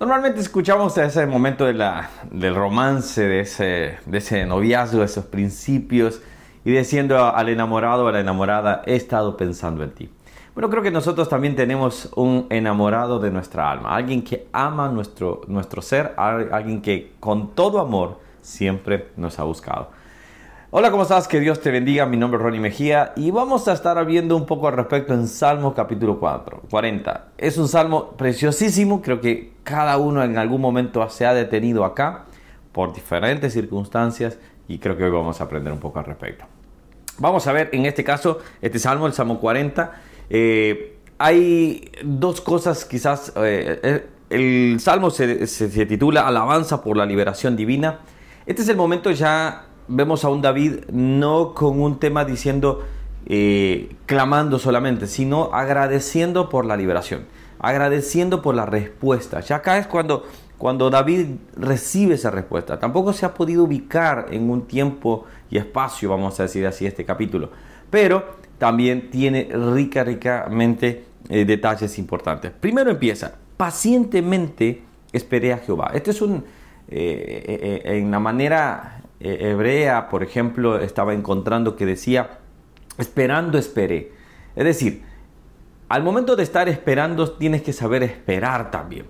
Normalmente escuchamos ese momento de la, del romance, de ese, de ese noviazgo, de esos principios, y diciendo al enamorado o a la enamorada, he estado pensando en ti. Bueno, creo que nosotros también tenemos un enamorado de nuestra alma, alguien que ama nuestro, nuestro ser, alguien que con todo amor siempre nos ha buscado. Hola, ¿cómo estás? Que Dios te bendiga. Mi nombre es Ronnie Mejía y vamos a estar viendo un poco al respecto en Salmo capítulo 4, 40. Es un salmo preciosísimo, creo que cada uno en algún momento se ha detenido acá por diferentes circunstancias y creo que hoy vamos a aprender un poco al respecto. Vamos a ver en este caso, este salmo, el Salmo 40. Eh, hay dos cosas quizás, eh, eh, el salmo se, se titula Alabanza por la liberación divina. Este es el momento ya vemos a un David no con un tema diciendo, eh, clamando solamente, sino agradeciendo por la liberación, agradeciendo por la respuesta. Ya acá es cuando, cuando David recibe esa respuesta. Tampoco se ha podido ubicar en un tiempo y espacio, vamos a decir así, este capítulo. Pero también tiene rica, ricamente eh, detalles importantes. Primero empieza, pacientemente esperé a Jehová. Este es un, eh, en la manera eh, hebrea, por ejemplo, estaba encontrando que decía, esperando esperé. Es decir, al momento de estar esperando tienes que saber esperar también.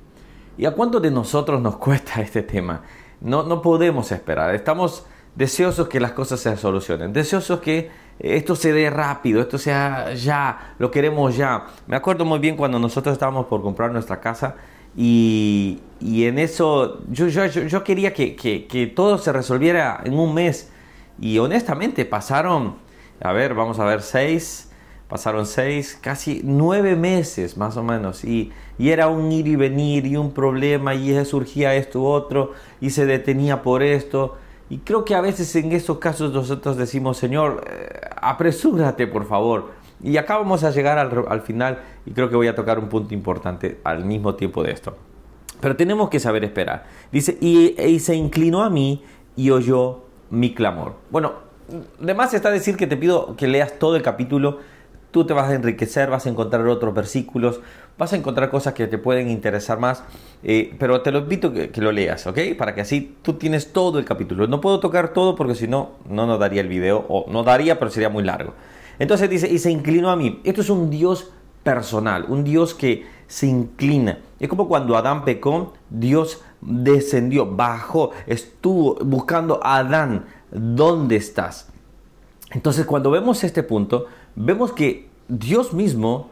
¿Y a cuántos de nosotros nos cuesta este tema? No, no podemos esperar. Estamos deseosos que las cosas se solucionen, deseosos que esto se dé rápido, esto sea ya, lo queremos ya. Me acuerdo muy bien cuando nosotros estábamos por comprar nuestra casa y, en eso yo, yo, yo quería que, que, todo se resolviera en un mes. Y honestamente pasaron, a ver, vamos a ver, seis, pasaron seis, casi nueve meses más o menos. Y, y era un ir y venir y un problema y surgía esto u otro y se detenía por esto. Y creo que a veces en esos casos nosotros decimos, Señor, eh, apresúrate por favor. Y acá vamos a llegar al, final y creo que voy a tocar un punto importante al mismo tiempo de esto. Pero tenemos que saber esperar. Dice, y, se inclinó a mí y oyó mi clamor. Bueno, además está decir que te pido que leas todo el capítulo. Tú te vas a enriquecer, vas a encontrar otros versículos, vas a encontrar cosas que te pueden interesar más, eh, pero te lo invito que, que, lo leas, ¿ok? Para que así tú tienes todo el capítulo. No puedo tocar todo porque si no, no nos daría el video, o no daría, pero sería muy largo. Entonces dice, y se inclinó a mí. Esto es un Dios personal, un Dios que se inclina. Es como cuando Adán pecó, Dios descendió, bajó, estuvo buscando a Adán, ¿dónde estás? Entonces cuando vemos este punto, vemos que Dios mismo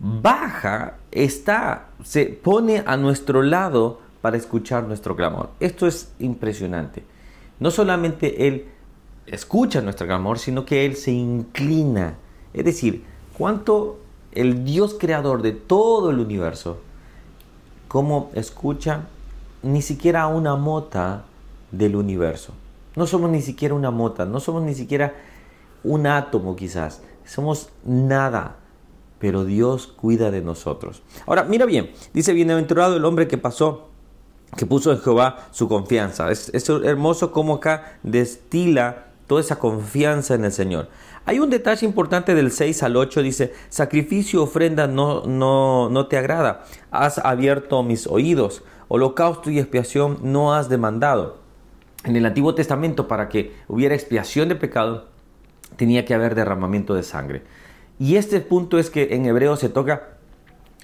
baja, está, se pone a nuestro lado para escuchar nuestro clamor. Esto es impresionante. No solamente Él escucha nuestro clamor, sino que Él se inclina. Es decir, cuánto el Dios creador de todo el universo, como escucha ni siquiera una mota del universo. No somos ni siquiera una mota, no somos ni siquiera un átomo quizás, somos nada, pero Dios cuida de nosotros. Ahora, mira bien, dice, bienaventurado el hombre que pasó, que puso en Jehová su confianza. Es, es hermoso como acá destila toda esa confianza en el Señor. Hay un detalle importante del 6 al 8, dice, sacrificio, ofrenda no, no, no te agrada, has abierto mis oídos, holocausto y expiación no has demandado. En el Antiguo Testamento, para que hubiera expiación de pecado, tenía que haber derramamiento de sangre. Y este punto es que en hebreo se toca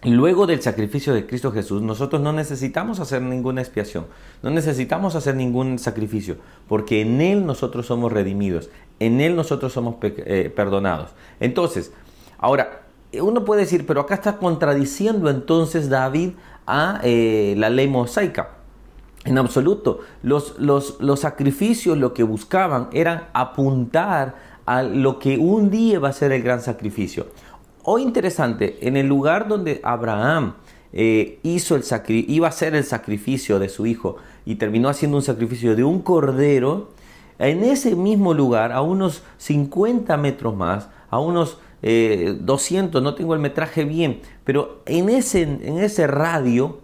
Luego del sacrificio de Cristo Jesús, nosotros no necesitamos hacer ninguna expiación, no necesitamos hacer ningún sacrificio, porque en Él nosotros somos redimidos, en Él nosotros somos eh, perdonados. Entonces, ahora, uno puede decir, pero acá está contradiciendo entonces David a eh, la ley mosaica. En absoluto, los, los, los sacrificios lo que buscaban eran apuntar a lo que un día va a ser el gran sacrificio. O interesante, en el lugar donde Abraham eh, hizo el iba a hacer el sacrificio de su hijo y terminó haciendo un sacrificio de un cordero, en ese mismo lugar, a unos 50 metros más, a unos 200, eh, no tengo el metraje bien, pero en ese, en ese radio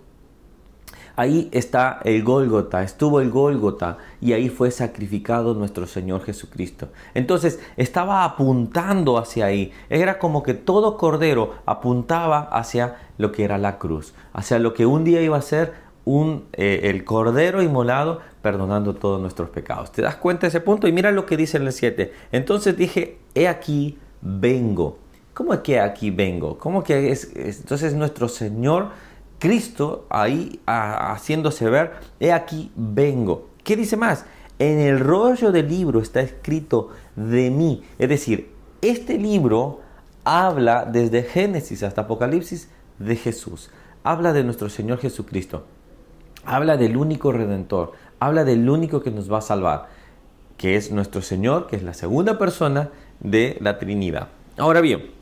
Ahí está el Gólgota, estuvo el Gólgota y ahí fue sacrificado nuestro Señor Jesucristo. Entonces estaba apuntando hacia ahí. Era como que todo cordero apuntaba hacia lo que era la cruz, hacia lo que un día iba a ser un, eh, el cordero inmolado perdonando todos nuestros pecados. ¿Te das cuenta de ese punto? Y mira lo que dice en el 7. Entonces dije, he aquí, vengo. ¿Cómo es que aquí vengo? ¿Cómo que es? Entonces nuestro Señor Cristo ahí haciéndose ver, he aquí, vengo. ¿Qué dice más? En el rollo del libro está escrito de mí. Es decir, este libro habla desde Génesis hasta Apocalipsis de Jesús. Habla de nuestro Señor Jesucristo. Habla del único redentor. Habla del único que nos va a salvar, que es nuestro Señor, que es la segunda persona de la Trinidad. Ahora bien,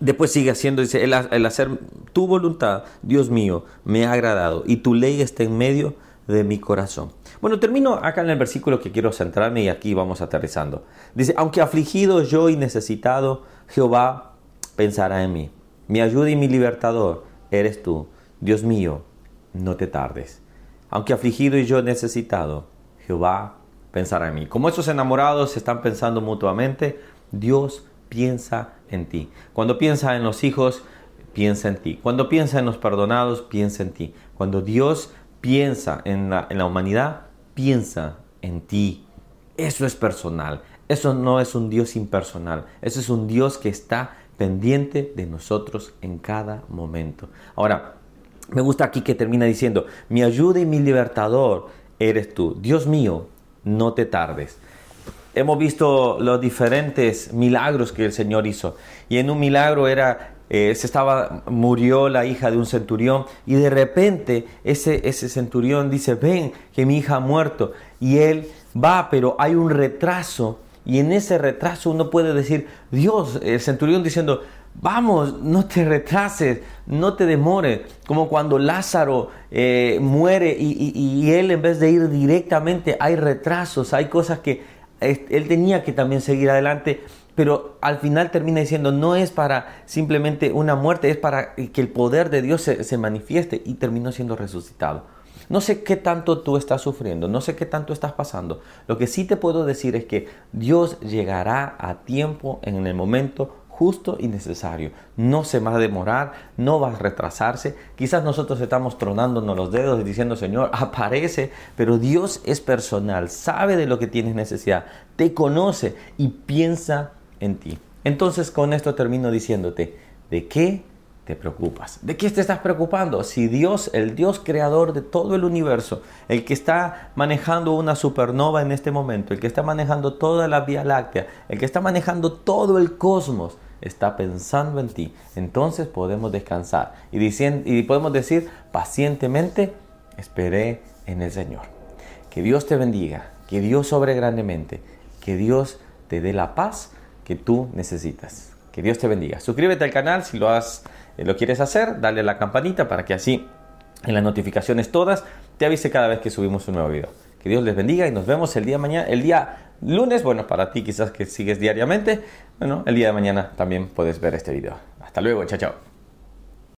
después sigue haciendo, dice, el, hacer tu voluntad, Dios mío, me ha agradado y tu ley está en medio de mi corazón. Bueno, termino acá en el versículo que quiero centrarme y aquí vamos aterrizando. Dice, aunque afligido yo y necesitado, Jehová pensará en mí. Mi ayuda y mi libertador eres tú. Dios mío, no te tardes. Aunque afligido y yo necesitado, Jehová pensará en mí. Como esos enamorados están pensando mutuamente, Dios piensa en ti. Cuando piensa en los hijos, piensa en ti. Cuando piensa en los perdonados, piensa en ti. Cuando Dios piensa en la, humanidad, piensa en ti. Eso es personal. Eso no es un Dios impersonal. Eso es un Dios que está pendiente de nosotros en cada momento. Ahora, me gusta aquí que termina diciendo, mi ayuda y mi libertador eres tú. Dios mío, no te tardes. Hemos visto los diferentes milagros que el Señor hizo. Y en un milagro era eh, se estaba, murió la hija de un centurión y de repente ese, ese centurión dice, ven que mi hija ha muerto y él va, pero hay un retraso y en ese retraso uno puede decir, Dios, el centurión diciendo, vamos, no te retrases, no te demores, como cuando Lázaro eh, muere y, y él en vez de ir directamente, hay retrasos, hay cosas que él tenía que también seguir adelante pero al final termina diciendo, no es para simplemente una muerte, es para que el poder de Dios se, manifieste y terminó siendo resucitado. No sé qué tanto tú estás sufriendo, no sé qué tanto estás pasando. Lo que sí te puedo decir es que Dios llegará a tiempo en el momento justo y necesario. No se va a demorar, no va a retrasarse. Quizás nosotros estamos tronándonos los dedos diciendo, Señor, aparece, pero Dios es personal, sabe de lo que tienes necesidad, te conoce y piensa en ti. Entonces con esto termino diciéndote, ¿de qué te preocupas? ¿De qué te estás preocupando? Si Dios, el Dios creador de todo el universo, el que está manejando una supernova en este momento, el que está manejando toda la Vía Láctea, el que está manejando todo el cosmos, está pensando en ti, entonces podemos descansar y, y podemos decir pacientemente, esperé en el Señor. Que Dios te bendiga, que Dios sobre grandemente, que Dios te dé la paz que tú necesitas. Que Dios te bendiga. Suscríbete al canal si lo, has, eh, lo quieres hacer, dale a la campanita para que así en las notificaciones todas te avise cada vez que subimos un nuevo video. Que Dios les bendiga y nos vemos el día mañana, el día lunes, bueno, para ti quizás que sigues diariamente, bueno, el día de mañana también puedes ver este video. Hasta luego, chao, chao.